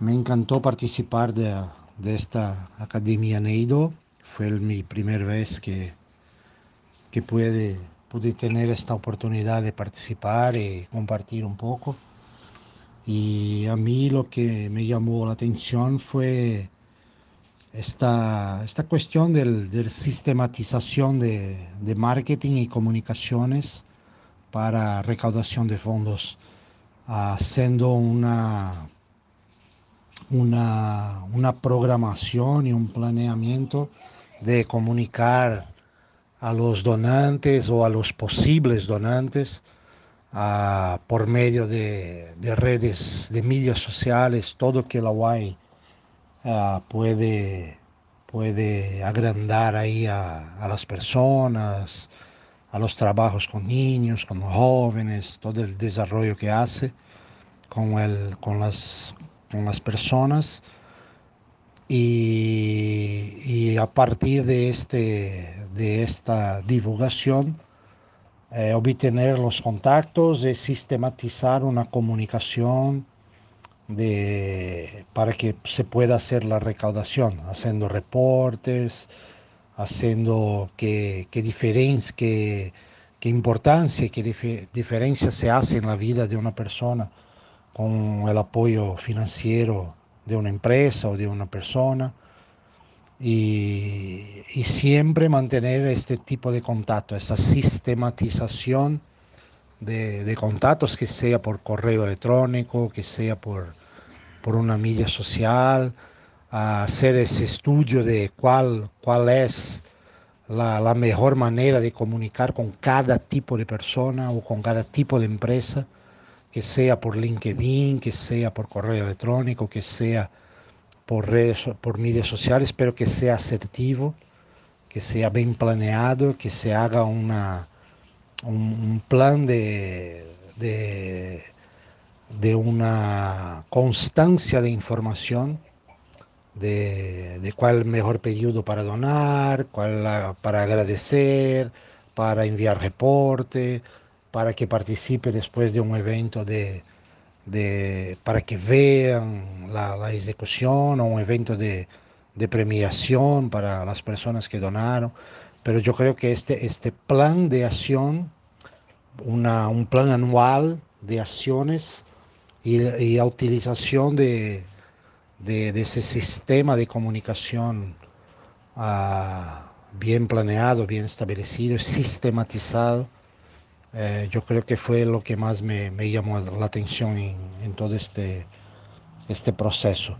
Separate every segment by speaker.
Speaker 1: Me encantó participar de, de esta Academia Neido. Fue mi primera vez que, que pude, tener esta oportunidad de participar y compartir un poco. Y a mí lo que me llamó la atención fue esta, esta cuestión del, de sistematización de, de marketing y comunicaciones para recaudación de fondos, haciendo una una, una programación y un planeamiento de comunicar a los donantes o a los posibles donantes uh, por medio de, de, redes, de medios sociales, todo que la UAI uh, puede, puede agrandar ahí a, a, las personas, a los trabajos con niños, con jóvenes, todo el desarrollo que hace con, el, con las con las personas y, y, a partir de, este, de esta divulgación eh, obtener los contactos y sistematizar una comunicación de, para que se pueda hacer la recaudación, haciendo reportes, haciendo que que, que importancia, qué dif diferencia se hace en la vida de una persona con el apoyo financiero de una empresa o de una persona. Y, siempre mantener este tipo de contacto, esa sistematización de, de, contactos, que sea por correo electrónico, que sea por, por una media social, hacer ese estudio de cuál, cuál es la, la mejor manera de comunicar con cada tipo de persona o con cada tipo de empresa que sea por LinkedIn, que sea por correo electrónico, que sea por redes, por medios sociales, pero que sea asertivo, que sea bien planeado, que se haga una, un, plan de, de, una constancia de información de, de cuál mejor periodo para donar, cuál para agradecer, para enviar reporte, para que participe después de un evento de, de para que vean la, ejecución o un evento de, de, premiación para las personas que donaron. Pero yo creo que este, este plan de acción, una, un plan anual de acciones y, y la utilización de, de, ese sistema de comunicación uh, bien planeado, bien establecido, sistematizado, eh, yo creo que fue lo que más me, me llamó la atención en, en, todo este, este proceso.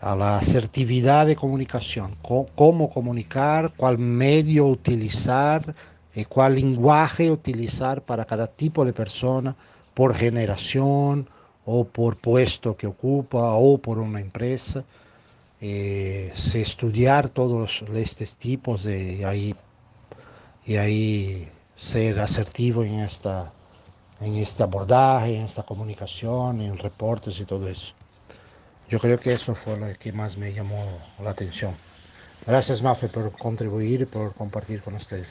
Speaker 1: A la asertividad de comunicación, cómo comunicar, cuál medio utilizar y cuál lenguaje utilizar para cada tipo de persona, por generación o por puesto que ocupa o por una empresa. Eh, se estudiar todos estos tipos de, ahí, y ahí ser asertivo en, esta, en este abordaje, en esta comunicación, en reportes y todo eso. Yo creo que eso fue lo que más me llamó la atención. Gracias, Mafe, por contribuir y por compartir con ustedes.